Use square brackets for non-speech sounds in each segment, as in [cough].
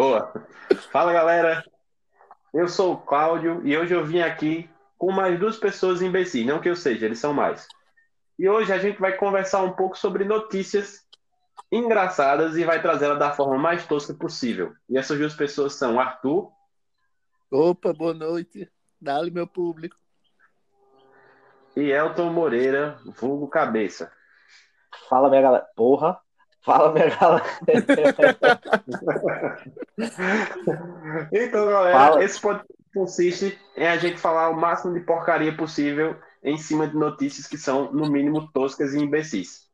Boa. Fala, galera. Eu sou o Cláudio e hoje eu vim aqui com mais duas pessoas imbecis, não que eu seja, eles são mais. E hoje a gente vai conversar um pouco sobre notícias engraçadas e vai trazê-la da forma mais tosca possível. E essas duas pessoas são Arthur. Opa, boa noite. Dá-lhe meu público. E Elton Moreira, vulgo cabeça. Fala, minha galera. Porra. Fala, minha galera. então, galera, Fala. esse podcast consiste em a gente falar o máximo de porcaria possível em cima de notícias que são, no mínimo, toscas e imbecis.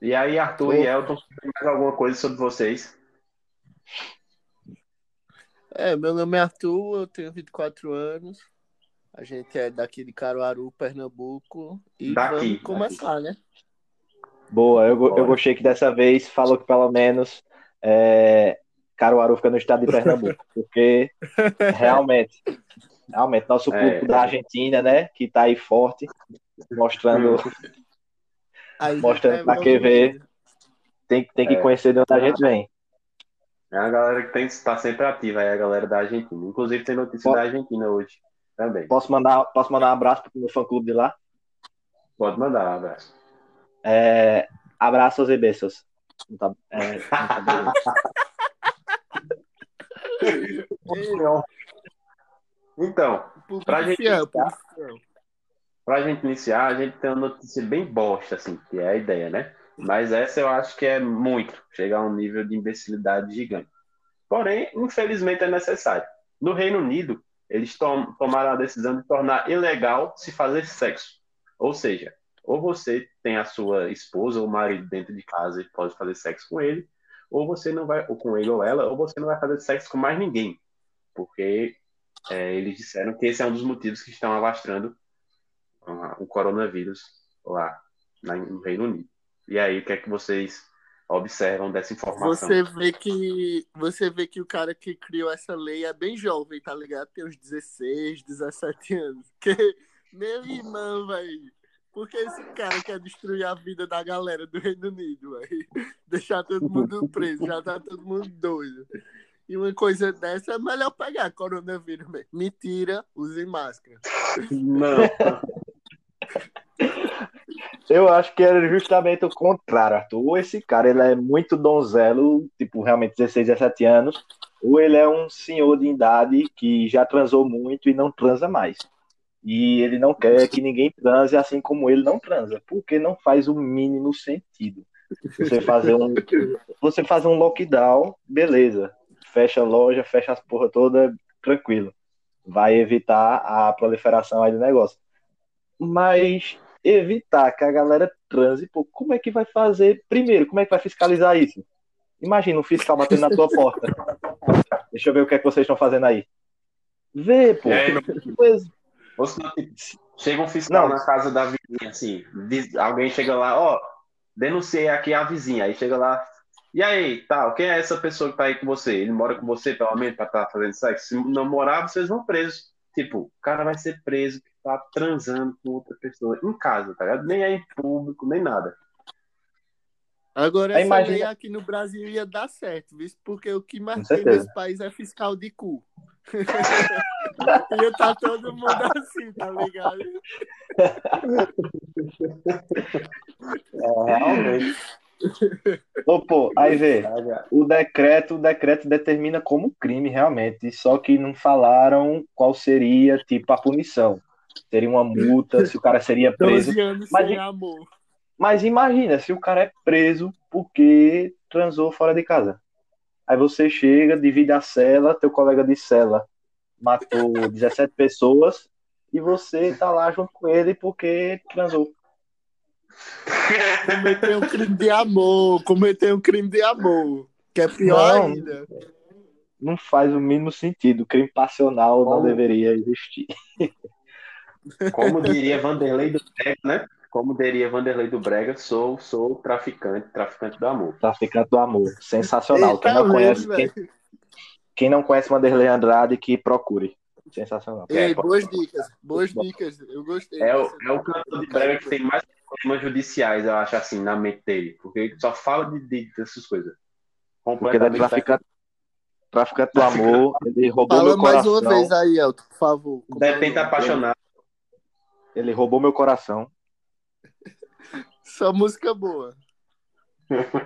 E aí, Arthur e Elton, tem mais alguma coisa sobre vocês? É, meu nome é Arthur, eu tenho 24 anos. A gente é daqui de Caruaru, Pernambuco. E daqui, vamos começar, daqui. né? Boa, eu, eu gostei que dessa vez falou que pelo menos é, Caruaru fica no estado de Pernambuco, [laughs] porque realmente, realmente, nosso clube é. da Argentina, né, que tá aí forte, mostrando, aí, mostrando é, pra quem vê, tem, tem que é. conhecer de onde a gente vem. É a galera que tem está sempre ativa, é a galera da Argentina. Inclusive tem notícia da Argentina hoje também. Posso mandar, posso mandar um abraço pro meu fã clube de lá? Pode mandar um abraço. É, abraços e beijos. Tá, é, tá [laughs] então, para gente, iniciar, pra gente iniciar, a gente tem uma notícia bem bosta, assim, que é a ideia, né? Mas essa eu acho que é muito, chegar a um nível de imbecilidade gigante. Porém, infelizmente é necessário. No Reino Unido, eles tom tomaram a decisão de tornar ilegal se fazer sexo. Ou seja, ou você tem a sua esposa ou marido dentro de casa e pode fazer sexo com ele, ou você não vai, ou com ele ou ela, ou você não vai fazer sexo com mais ninguém, porque é, eles disseram que esse é um dos motivos que estão alastrando o coronavírus lá no Reino Unido. E aí, o que é que vocês observam dessa informação? Você vê que você vê que o cara que criou essa lei é bem jovem, tá ligado? Tem uns 16, 17 anos. [laughs] Que meu irmão, velho. Porque esse cara quer destruir a vida da galera do Reino Unido, deixar todo mundo preso, já tá todo mundo doido. E uma coisa dessa é melhor pegar coronavírus mesmo. Mentira, use máscara. Não. Eu acho que era justamente o contrário, Arthur. Ou esse cara ele é muito donzelo, tipo, realmente 16, 17 anos, ou ele é um senhor de idade que já transou muito e não transa mais. E ele não quer que ninguém transe assim como ele não transa, porque não faz o mínimo sentido. Você fazer um, você fazer um lockdown, beleza. Fecha a loja, fecha as porra toda, tranquilo. Vai evitar a proliferação aí do negócio. Mas evitar que a galera transe, pô, como é que vai fazer? Primeiro, como é que vai fiscalizar isso? Imagina um fiscal batendo na tua porta. Deixa eu ver o que é que vocês estão fazendo aí. Vê, pô. É. Ou se não, tipo, chega um fiscal não. na casa da vizinha, assim, diz, alguém chega lá, ó, denunciei aqui a vizinha, aí chega lá, e aí, tal, quem é essa pessoa que tá aí com você? Ele mora com você, pelo menos, pra estar tá fazendo sexo? Se não morar, vocês vão presos. Tipo, o cara vai ser preso que tá transando com outra pessoa em casa, tá ligado? Nem é em público, nem nada. Agora, essa imagina... lei aqui no Brasil ia dar certo, viu? Porque o que mais tem nesse país é fiscal de cu. [laughs] ia tá todo mundo assim, tá ligado? É, realmente. Ô, pô, aí vê, o decreto, o decreto determina como crime realmente, só que não falaram qual seria, tipo, a punição. Seria uma multa, se o cara seria preso. 12 anos mas, sem amor. Mas imagina, se o cara é preso porque transou fora de casa. Aí você chega, divide a cela, teu colega de cela matou [laughs] 17 pessoas e você tá lá junto com ele porque transou. Cometeu um crime de amor, cometeu um crime de amor, que é pior não, ainda. Não faz o mínimo sentido, crime passional Como? não deveria existir. Como diria Vanderlei do Brega, né? Como diria Vanderlei do Brega, sou, sou traficante, traficante do amor. Traficante do amor, sensacional. Eita quem não conhece, quem, quem, não conhece Vanderlei Andrade, que procure. Sensacional. Ei, é, boas dicas, boas dicas. Eu gostei. É o, é o cantor de Brega que tem mais problemas judiciais, eu acho assim, na mente dele. Porque ele só fala de, de dessas coisas. Porque ele é traficante, traficante do amor, ele roubou Fala meu coração. mais uma vez aí, Elton, por favor. É Detente nome? apaixonado. Ele roubou meu coração. [laughs] Só música boa.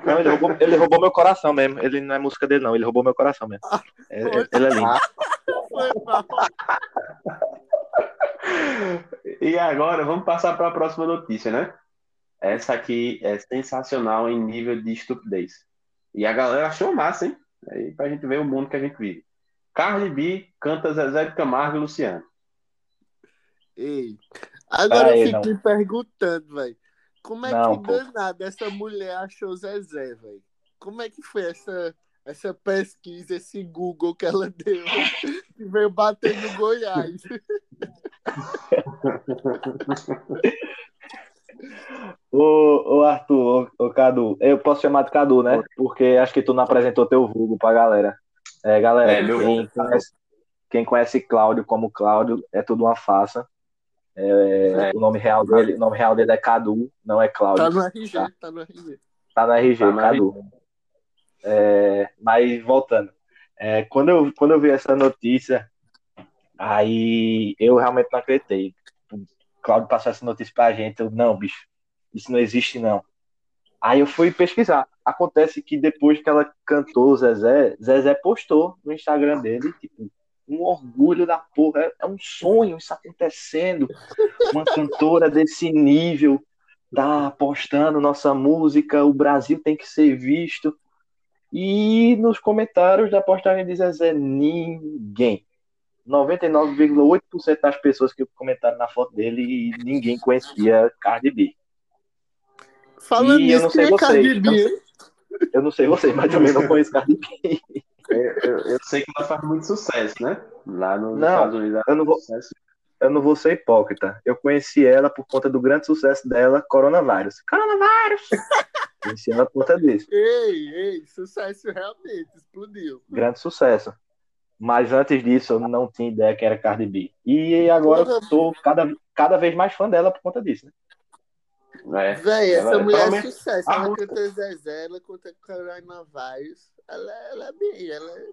Não, ele roubou, ele roubou meu coração mesmo. Ele não é música dele, não. Ele roubou meu coração mesmo. É- é- ele é lindo. [laughs] E agora vamos passar para a próxima notícia, né? Essa aqui é sensacional em nível de estupidez. E a galera achou massa, hein? Aí pra gente ver o mundo que a gente vive. Cardi B canta Zezé de Camargo e Luciano. Ei, agora eu fico me perguntando, velho. Como é Não, que pô. danada essa mulher achou Zezé, velho? Como é que foi essa, essa pesquisa, esse Google que ela deu? [laughs] Que veio bater no Goiás. [laughs] Ô, ô Arthur, ô, ô Cadu, eu posso chamar de Cadu, né? Porque acho que tu não apresentou teu vulgo pra galera. É, galera, É, meu quem, conhece, quem conhece Cláudio como Cláudio é tudo uma farsa. É, É. O nome real dele, o nome real dele é Cadu, não é Cláudio. Tá no RG, tá no RG. Tá no RG, Tá no Cadu. É, mas voltando, é, quando, eu, quando eu vi essa notícia, aí eu realmente não acreditei. O Cláudio passou essa notícia pra gente, eu, não, bicho, isso não existe não. Aí eu fui pesquisar. Acontece que depois que ela cantou Zezé, Zezé postou no Instagram dele, tipo, um orgulho da porra, é, é um sonho isso acontecendo. Uma cantora desse nível tá postando nossa música, o Brasil tem que ser visto. E nos comentários da postagem de Zezé, ninguém. 99,8% das pessoas que comentaram na foto dele, ninguém conhecia Cardi B. Falando E eu não nisso, sei é vocês, Cardi eu não B? sei. Eu não sei vocês, mas também não conheço Cardi B. Eu, eu- eu sei que ela faz muito sucesso, né? Lá nos Não, Estados Unidos. eu não vou- sucesso. Eu não vou ser hipócrita. Eu conheci ela por conta do grande sucesso dela, Coronavírus. Coronavírus! [laughs] conheci ela por conta disso. Ei, ei, sucesso realmente, explodiu. Grande sucesso. Mas antes disso, eu não tinha ideia que era Cardi B. E agora eu tô cada, cada vez mais fã dela por conta disso. Né? É. Véi, essa Ela- mulher é sucesso. Ela canta Zezé, ela canta Coronavírus. Ela, ela é bem, ela é...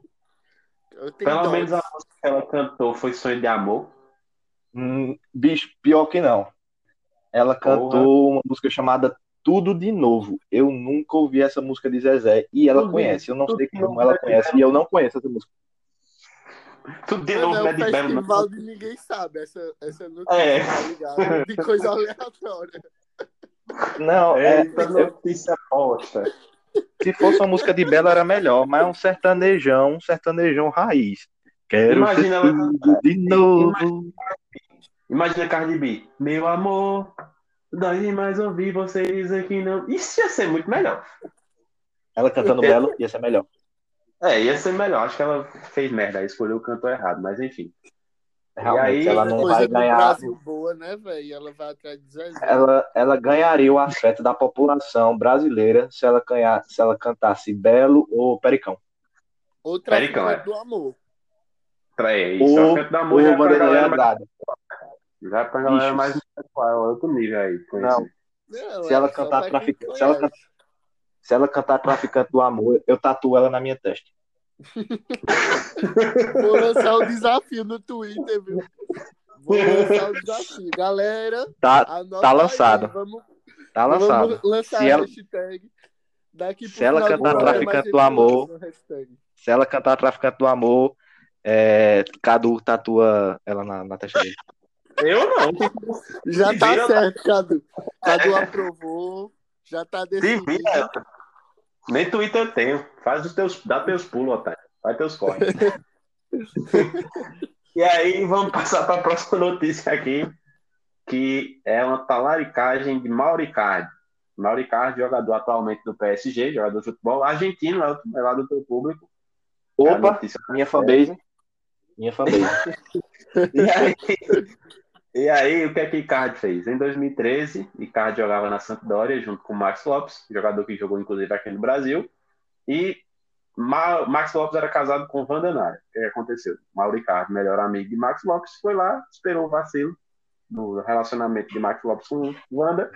Pelo dó. menos a música que ela cantou foi Sonho de Amor. Hum, bicho, pior que não. Ela cantou uma música chamada Tudo de Novo. Eu nunca ouvi essa música de Zezé. E ela Tudo- conhece. Eu não sei como novo ela é conhece. E eu não conheço essa música. Tudo de novo, é né? o De festival de ninguém sabe essa, essa notícia, É. tá ligado? De coisa [laughs] aleatória. Não, é, eu- notícia bosta. Se fosse uma música de Bela era melhor. Mas é um sertanejão, um sertanejão raiz. Quero Imagina de novo. Imagina Cardi B. Meu amor, dói demais ouvir você dizer que não. Isso ia ser muito melhor. Ela cantando Belo ia ser melhor. É, ia ser melhor. Acho que ela fez merda, escolheu o cantor errado, mas enfim. Realmente, aí, ela Essa não vai do ganhar. Brasil boa, né, velho? Ela vai atrás de Zezé. ela, ela ganharia o afeto da população brasileira se ela, ganhar, se ela cantasse Belo ou Pericão. Outra Pericão, Traficante é. do amor. Pra isso. Ou, o canto da ou música já pra Vanderlei galera mais, Andrade. já pra galera Bichos. mais intelectual, outro nível aí. conhecido. Não, Se ela é cantar traficante, se ela. Se ela cantar Traficante do Amor, eu tatuo ela na minha testa. [laughs] Vou lançar o desafio no Twitter, viu? Vou lançar o desafio. Galera, Tá, Tá aí, lançado. Vamos, tá lançado. vamos lançar Se a ela- hashtag. Daqui pro se ela cantar Traficante do Amor, hashtag. Se ela cantar Traficante do Amor, é, Cadu tatua ela na, na testa dele. Eu não. Já tá vira, certo, Cadu. Cadu aprovou. Já tá Se decidido. vira. Nem Twitter eu tenho. Faz os teus, dá teus pulos, otário. Vai teus corres. [laughs] e aí, vamos passar para a próxima notícia aqui, que é uma talaricagem de Mauricardi. Mauricardi, jogador atualmente do PSG, jogador de futebol argentino, é o- é lá do teu público. É Opa, notícia. minha fanbase. Minha fanbase. [laughs] E aí, e aí, o que é que Icardi fez? Em 2013, Icardi jogava na Sampdoria junto com o Max Lopes, jogador que jogou inclusive aqui no Brasil, e Ma- Max Lopes era casado com Wanda Nara. O que aconteceu? Mauro Icardi, melhor amigo de Max Lopes, foi lá, esperou o vacilo do relacionamento de Max Lopes com Wanda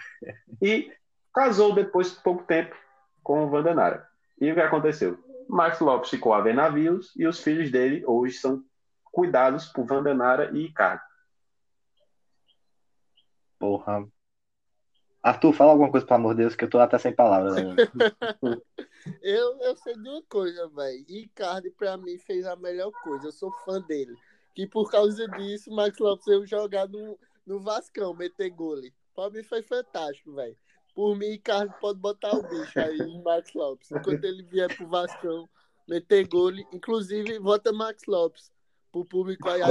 e casou depois de pouco tempo com Wanda Nara. E o que aconteceu? Max Lopes ficou a ver navios e os filhos dele hoje são cuidados por Vandenara e Ricardo. Porra. Arthur, fala alguma coisa, pelo amor de Deus, que eu tô até sem palavras. [laughs] Eu, eu sei de uma coisa, velho. Ricardo, pra mim, fez a melhor coisa. Eu sou fã dele. Que por causa disso, Max Lopes eu jogar no, no Vascão, meter gole. Pra mim foi fantástico, velho. Por mim, Ricardo pode botar o bicho aí em Max Lopes. Enquanto ele vier pro Vascão, meter gole. Inclusive, vota Max Lopes. Pro público aí,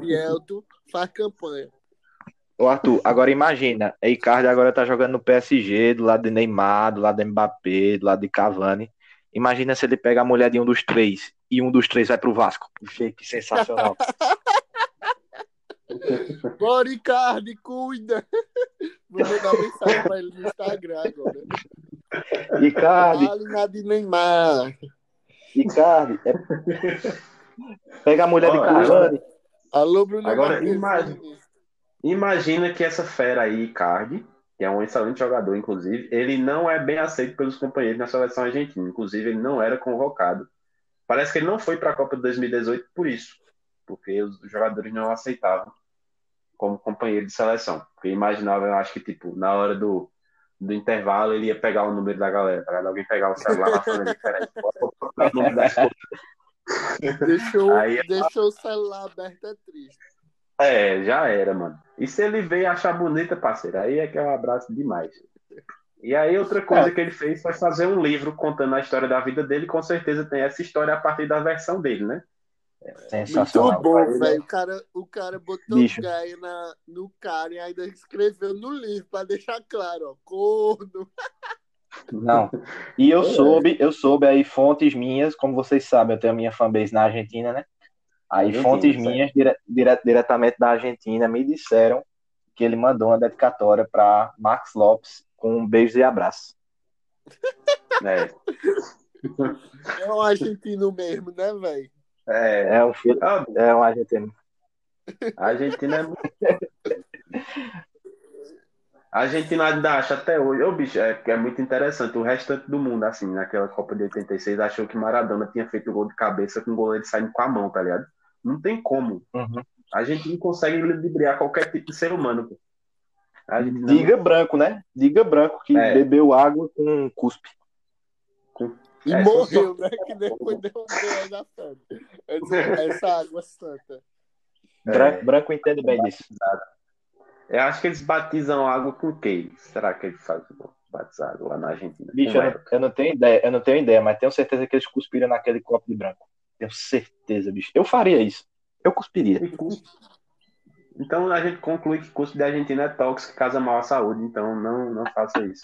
Bielto, faz campanha. Ô Arthur, agora imagina, Icardi agora tá jogando no PSG, do lado de Neymar, do lado de Mbappé, do lado de Cavani. Imagina se ele pega a mulher de um dos três e um dos três vai pro Vasco. Que sensacional. [laughs] Bora, Icardi, cuida. Vou mandar mensagem pra ele no Instagram agora. Icardi. Fale nada de Neymar. Icardi. É... Pega a mulher Olha, de Cavani. Alô, Bruno. Agora, imagina. Imagina que essa fera aí, Cardi, que é um excelente jogador, inclusive, ele não é bem aceito pelos companheiros na seleção argentina. Inclusive, ele não era convocado. Parece que ele não foi para a Copa de 2018 por isso, porque os jogadores não aceitavam como companheiro de seleção. Porque imaginava, eu acho que, tipo, na hora do, do intervalo, ele ia pegar o número da galera. Para alguém pegar o celular fora diferente. deixou, Aí, deixou o celular aberto é triste. É, já era, mano. E se ele veio achar bonita, parceiro, aí é que é um abraço demais. E aí outra coisa é. que ele fez foi fazer um livro contando a história da vida dele, com certeza tem essa história a partir da versão dele, né? Sensacional. Muito bom, velho. O cara, o cara botou Bicho. Gaia na, no cara e ainda escreveu no livro para deixar claro, ó, corno. [laughs] Não. E eu é. soube, eu soube aí fontes minhas, como vocês sabem, eu tenho a minha fanbase na Argentina, né? Aí fontes minhas, dire, dire, diretamente da Argentina, me disseram que ele mandou uma dedicatória para Max Lopes com um beijo e abraço. [laughs] É. É um argentino mesmo, né, velho? É, é um filho. É um argentino. A Argentina é muito. A Argentina ainda acha até hoje, ô bicho, é, é muito interessante. O restante do mundo, assim, naquela Copa de 86, achou que Maradona tinha feito o gol de cabeça com o goleiro saindo com a mão, tá ligado? Não tem como. Uhum. A gente não consegue ludibriar qualquer tipo de ser humano. Diga não... branco, né? Diga branco que é. bebeu água com cuspe. E é, morreu, né? Que depois deu um da santa. [laughs] Essa água santa. Branco, branco entende bem disso. Eu acho que eles batizam água com quê? Será que eles fazem batizado lá na Argentina? Bicho, eu não, eu não, tenho ideia, eu não tenho ideia, mas tenho certeza que eles cuspiram naquele copo de branco. Tenho certeza, bicho. Eu faria isso. Eu cuspiria. Então a gente conclui que custo da Argentina é tóxico e casa mal à saúde. Então não, não faça isso.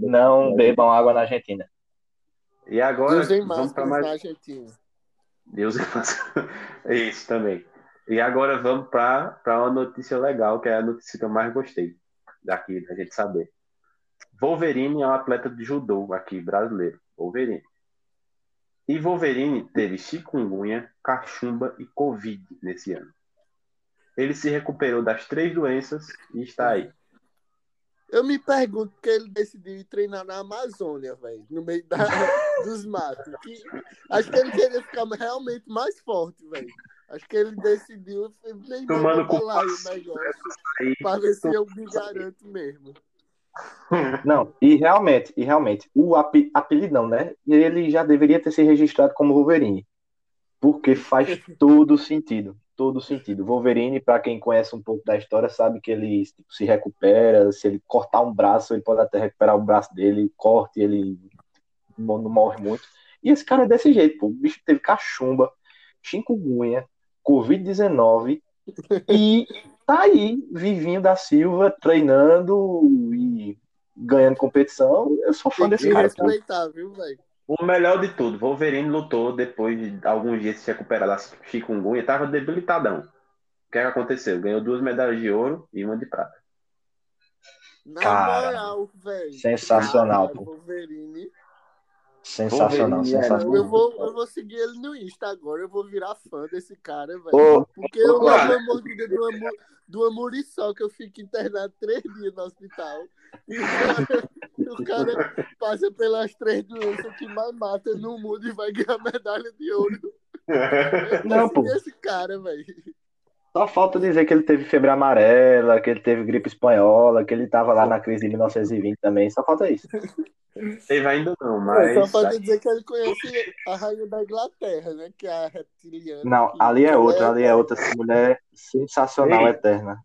Não, não bebam água na Argentina. E agora Deus vamos para mais. Na Argentina. Deus é [laughs] Isso também. E agora vamos para uma notícia legal, que é a notícia que eu mais gostei daqui, da gente saber. Wolverine é um atleta de judô aqui, brasileiro. Wolverine. E Wolverine teve chikungunya, cachumba e covid nesse ano. Ele se recuperou das três doenças e está aí. Eu me pergunto que ele decidiu ir treinar na Amazônia, velho, no meio da, [laughs] dos matos. Que, acho que ele queria ficar realmente mais forte, velho. Acho que ele decidiu tomando com lá o negócio para ver se eu me garanto mesmo. Não, e realmente, e realmente, o ap apelidão, né? Ele já deveria ter se registrado como Wolverine. Porque faz todo sentido. Todo sentido. Wolverine, para quem conhece um pouco da história, sabe que ele tipo, se recupera. Se ele cortar um braço, ele pode até recuperar o braço dele, corte, ele não, não morre muito. E esse cara é desse jeito, pô. O bicho teve cachumba, chikungunya, Covid-19 e tá aí, Vivinho da Silva, treinando e ganhando competição. Eu sou fã desse cara. Respeitar, viu, velho? O melhor de tudo, Wolverine lutou depois de alguns dias se recuperar da chikungunya, tava debilitadão. O que, é que aconteceu? Ganhou duas medalhas de ouro e uma de prata. Na cara, moral, velho. Sensacional, pô. Wolverine Sensacional, sensacional. Eu vou, eu vou seguir ele no Insta agora, eu vou virar fã desse cara, velho. Porque eu amo a mordida do, amor, do Amoriçal, que eu fico internado três dias no hospital. E, o cara passa pelas três doenças que mais mata no mundo e vai ganhar medalha de ouro. Não, pô. Esse cara, velho. Só falta dizer que ele teve febre amarela, que ele teve gripe espanhola, que ele tava lá na crise de 1920 também. Só falta isso. Teve ainda não, mas. Só falta dizer que ele conhece a rainha da Inglaterra, né? Que é a reptiliana. Não, ali é outra, ela ali é outra essa mulher sensacional, Ei. eterna.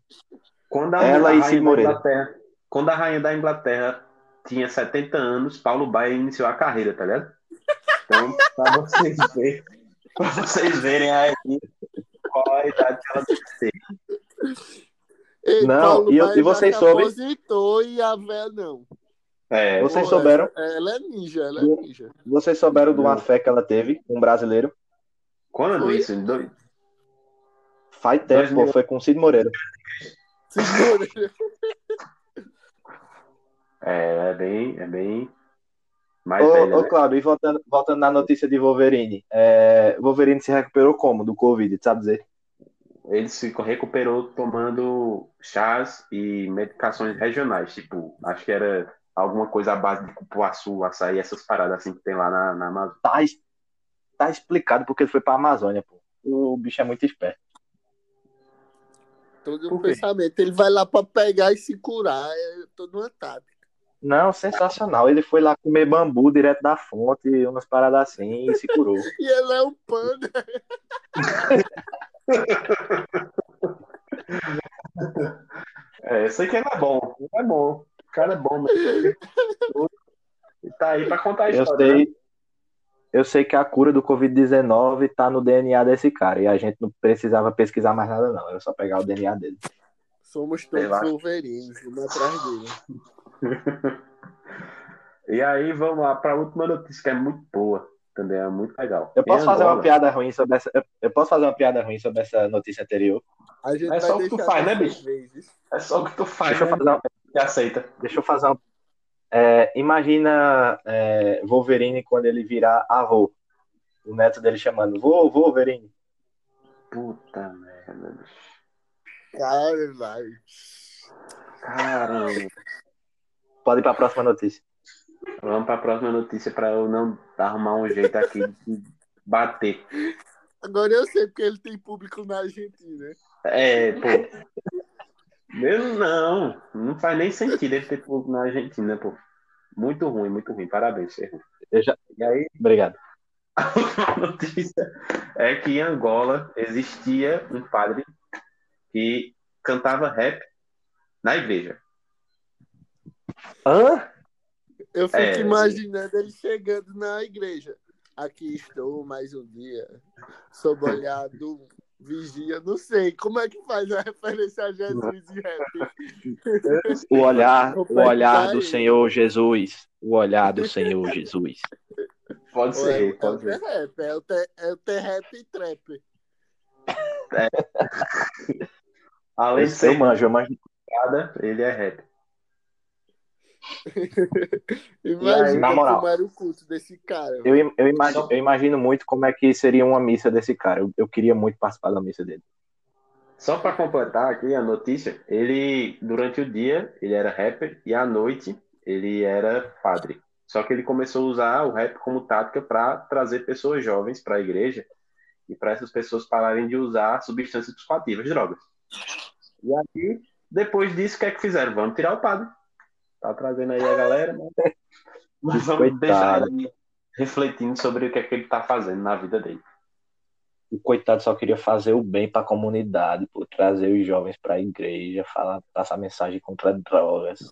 Quando a, Ela a e rainha Cid da Moreira. Inglaterra, quando a rainha da Inglaterra tinha 70 anos, Paulo Baia iniciou a carreira, tá ligado? Então, pra vocês verem, pra vocês verem aí qual a idade que ela tem que ter. Ei, Não, Paulo e eu- e vocês aposentou e a véia não. É, Vocês Pô, souberam? Ela é ninja, ela é ninja. Vocês souberam de uma fé que ela teve, um brasileiro? quando Foi? isso? Dois- Faz tempo, Dois foi com o Cid Moreira. Segura. É, é bem, é bem mais Ô, velha, ô né? Cláudio, e voltando, voltando na notícia de Wolverine. É, Wolverine se recuperou como do Covid, sabe dizer? Ele se recuperou tomando chás e medicações regionais, tipo, acho que era alguma coisa à base de cupuaçu, açaí, essas paradas assim que tem lá na, na Amazônia. Tá, tá explicado porque ele foi pra Amazônia, pô. O bicho é muito esperto. Todo um quê? pensamento. Ele vai lá pra pegar e se curar. É toda uma tática. Não, sensacional. Ele foi lá comer bambu direto da fonte, umas paradas assim, e se curou. [laughs] E ele é um panda. [laughs] É, eu sei que ele é bom, ele é bom. O cara é bom, mas ele tá aí pra contar a Eu história. né? sei, eu sei que a cura do Covid-19 tá no DNA desse cara. E a gente não precisava pesquisar mais nada, não. Era só pegar o DNA dele. Somos todos Eu. Wolverines, vamos atrás dele. [laughs] E aí vamos lá pra última notícia que é muito boa, também é muito legal. Eu posso fazer uma piada ruim sobre essa. eu- Eu posso fazer uma piada ruim sobre essa notícia anterior. A gente É só o que tu faz, né, bicho? vezes. É só o que tu faz, Deixa eu né? fazer uma, Que aceita. deixa eu fazer uma. é, imagina é, Wolverine quando ele virar avô. O neto dele chamando, vô, Wolverine. Puta merda, bicho. Cara, vai. Caramba. Pode ir pra próxima notícia. Vamos pra próxima notícia pra eu não arrumar um jeito aqui de bater. Agora eu sei porque ele tem público na Argentina. É, pô. Mesmo não. Não faz nem sentido ele ter público na Argentina, pô. Muito ruim, muito ruim. Parabéns, você é já- E aí, Obrigado. [laughs] a notícia é que em Angola existia um padre que cantava rap na igreja. Hã? Eu fico É. imaginando ele chegando na igreja. Aqui estou mais um dia, sob o olhar do vigia. Não sei como é que faz a referência a Jesus e rap. O olhar, [laughs] o olhar do. Senhor Jesus. O olhar do Senhor Jesus. Pode Ou é, ser, é o pode ser. T-Rap, é o T- é o T-Rap e trap. Além de Eu ser manjo, eu manjo. piada, ele é rap. [laughs] Imagina na moral. como era o culto desse cara. Eu, eu, imagino, eu imagino muito como é que seria uma missa desse cara. Eu, eu queria muito participar da missa dele. Só para completar aqui a notícia, ele durante o dia ele era rapper e à noite ele era padre. Só que ele começou a usar o rap como tática para trazer pessoas jovens para a igreja e para essas pessoas pararem de usar substâncias psicoativas, drogas. E aí, depois disso, o que é que fizeram? Vamos tirar o padre. Tá trazendo aí a galera, mas, mas vamos Coitado. deixar ele refletindo sobre o que é que ele tá fazendo na vida dele. O coitado só queria fazer o bem para a comunidade, pô, trazer os jovens para a igreja, falar, passar mensagem contra drogas.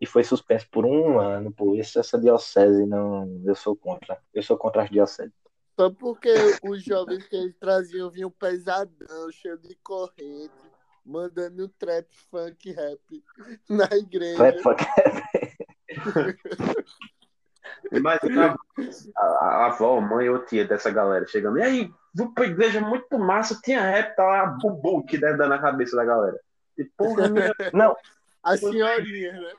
E foi suspenso por um ano, pô. Essa, essa diocese não. Eu sou contra. Eu sou contra as dioceses. Só porque os jovens que eles traziam vinham pesadão, cheio de corrente, mandando trap, funk, rap na igreja. Rap, fuck. Imagina a, a, a avó, mãe ou tia dessa galera chegando. E aí, vou pra igreja muito massa, tinha rap, tá lá, bubu que deve dar na cabeça da galera. E porra, [laughs] minha... Não, A senhorinha, né?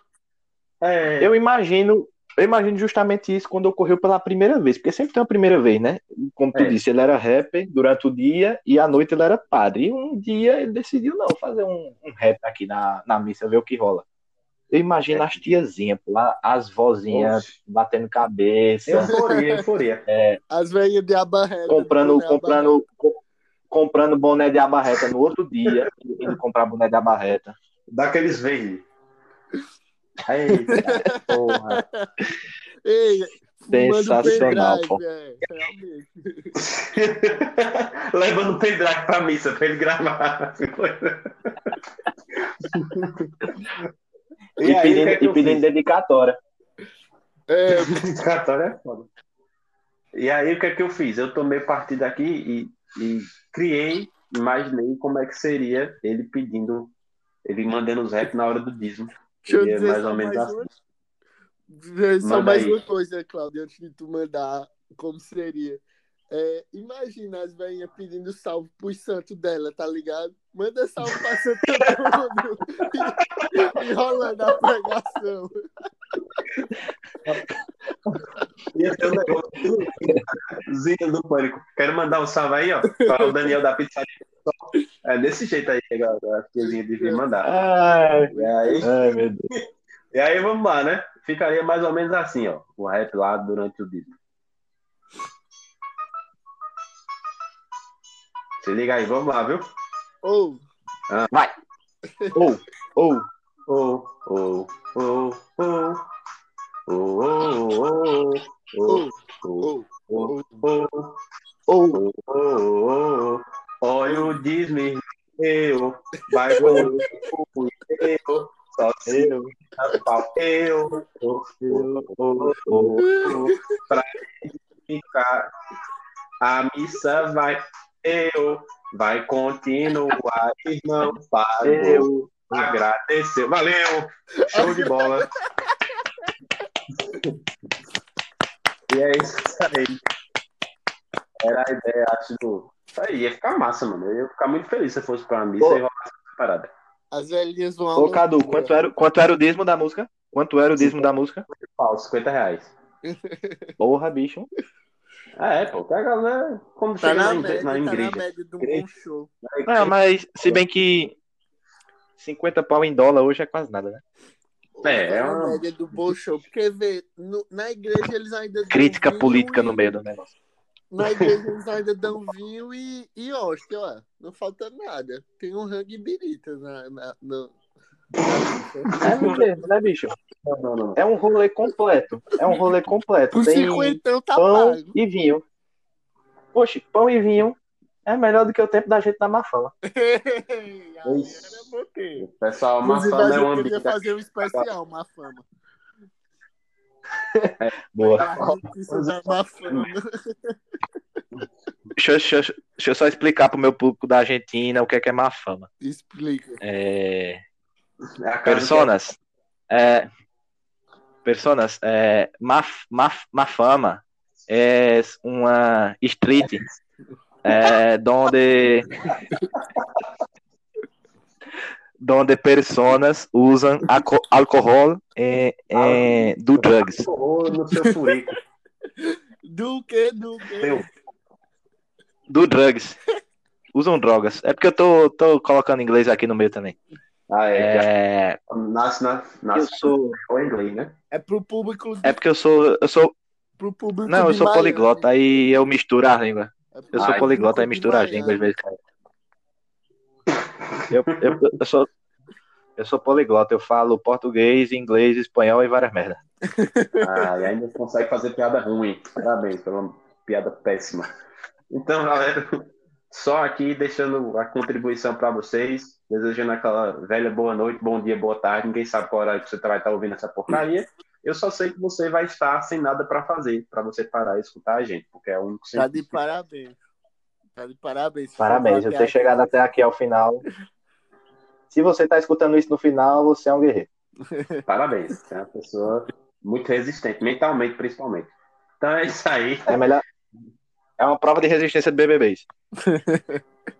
é, eu imagino. Eu imagino justamente isso quando ocorreu pela primeira vez, porque sempre tem uma primeira vez, né? Como tu É. disse, ele era rapper durante o dia e à noite ele era padre. E um dia ele decidiu não fazer um, um rap aqui na, na missa, ver o que rola. Eu imagino as tiazinhas, lá, as vozinhas batendo cabeça. Euforia, euforia. É, As velhas de abarreta. comprando, boné comprando, co- comprando boné de abarreta no outro dia, indo comprar boné de abarreta. Daqueles verdes. Eita, porra. [laughs] Ei, Sensacional, pô. é. [laughs] [laughs] Levando o pendrive pra missa pra ele gravar. E, aí, pedindo, é e pedindo dedicatória. É, Dedicatória é foda. E aí, o que é que eu fiz? Eu tomei partido aqui e, e criei, imaginei como é que seria ele pedindo, ele mandando os rap na hora do dízimo. Deixa eu Seria dizer mais só ou menos mais assim. uma, dizer só mais aí. uma coisa, Cláudio, antes de tu mandar como seria. É, imagina as velhinhas pedindo salve pros santos dela, tá ligado? Manda salve pra Santo Antônio [laughs] e, e rolando a pregação. Ia um negócio do pânico. Quero mandar um salve aí, ó, para o Daniel da pizzaria. É desse jeito aí, a tiazinha devia mandar. Ai, E aí, ai, meu Deus. e aí, vamos lá, né? Ficaria mais ou menos assim, ó, o rap lá durante o dízimo. Se liga aí, vamos lá, viu? Ou, Ou, ou, Oh, oh, oh, oh. Oh, oh, oh, oh, ou, ou, oh, oh. ou. Oh, oh, oh, olha o Disney, eu, vai eu, só Eu, eu, oh, oh, pra ficar, a missa vai, eu, vai continuar, irmão, pagou, Eu. Agradeceu, valeu, show de bola. E é isso aí. Era a ideia, acho, do. Isso aí, ia ficar massa, mano. Eu ia ficar muito feliz se fosse pra missa e rolasse essa parada. as velhinhas vão Ô, Cadu, quanto era, quanto era o dízimo da música? Quanto era o dízimo da música? Pau, 50 reais. [laughs] Porra, bicho. Ah, é, pô. Que a galera, quando Tá chega na na, média, na tá na média de um bom show. Não, mas se bem que 50 pau em dólar hoje é quase nada, né? É, é na uma- média do bom show. Porque, vê, no- na igreja eles ainda dão Crítica política e- no meio do negócio. Na igreja [laughs] eles ainda dão vinho e, e hóstia, ó. Não falta nada. Tem um rangue birita na, na, no- É mesmo, né, bicho? Não, não, não. É um rolê completo. É um rolê completo. O Tem cinquentão tá pão pago. e vinho. Poxa, pão e vinho é melhor do que o tempo da gente na mafama. [laughs] O pessoal, uma Inclusive, fama a é um gente queria ambiente. fazer um especial, uma fama. Boa. Da má fama. Deixa, eu- deixa, eu- deixa eu só explicar pro meu público da Argentina o que é que é mafama. Explica. É, É a casa personas. É, personas. É, maf, maf, mafama é uma street é, donde donde personas usam álcool eh, eh, do drugs. Ô, no seu furico. Do que, do que? Do drugs. Usam drogas. É porque eu tô, tô colocando inglês aqui no meio também. Ah, é. É, Nasce na. eu Nasce sou, com inglês, né? É pro público. é porque eu sou, eu sou, pro público não, eu de sou Miami. poliglota, aí eu misturo as línguas. Eu sou Ai, poliglota, de misturo as línguas às vezes. Eu, eu, eu sou, eu sou poliglota, eu falo português, inglês, espanhol e várias merdas. Ah, e ainda consegue fazer piada ruim. Parabéns pela piada péssima. Então, galera, só aqui deixando a contribuição para vocês, desejando aquela velha boa noite, bom dia, boa tarde. Ninguém sabe qual horário que você vai estar ouvindo essa porcaria. Eu só sei que você vai estar sem nada para fazer, para você parar e escutar a gente, porque é o único Tá de parabéns. Tá de parabéns. Parabéns, eu ter chegado até aqui ao final. [laughs] Se você tá escutando isso no final, você é um guerreiro. [laughs] Parabéns. É uma pessoa muito resistente, mentalmente principalmente. Então é isso aí. É melhor. É uma prova de resistência de BBBs.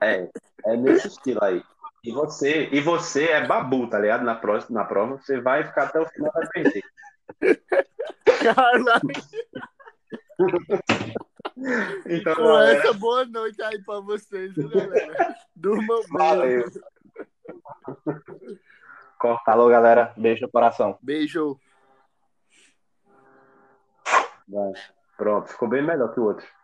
É, é nesse estilo aí. E você, e você é babu, tá ligado? Na, na prova, você vai ficar até o final vai perder. [laughs] Caralho. Então, Com galera, essa, boa noite aí pra vocês, viu, galera? Durmam bem. valeu. Corta. Falou, galera. Beijo no coração. Beijo. Vai. Pronto, ficou bem melhor que o outro.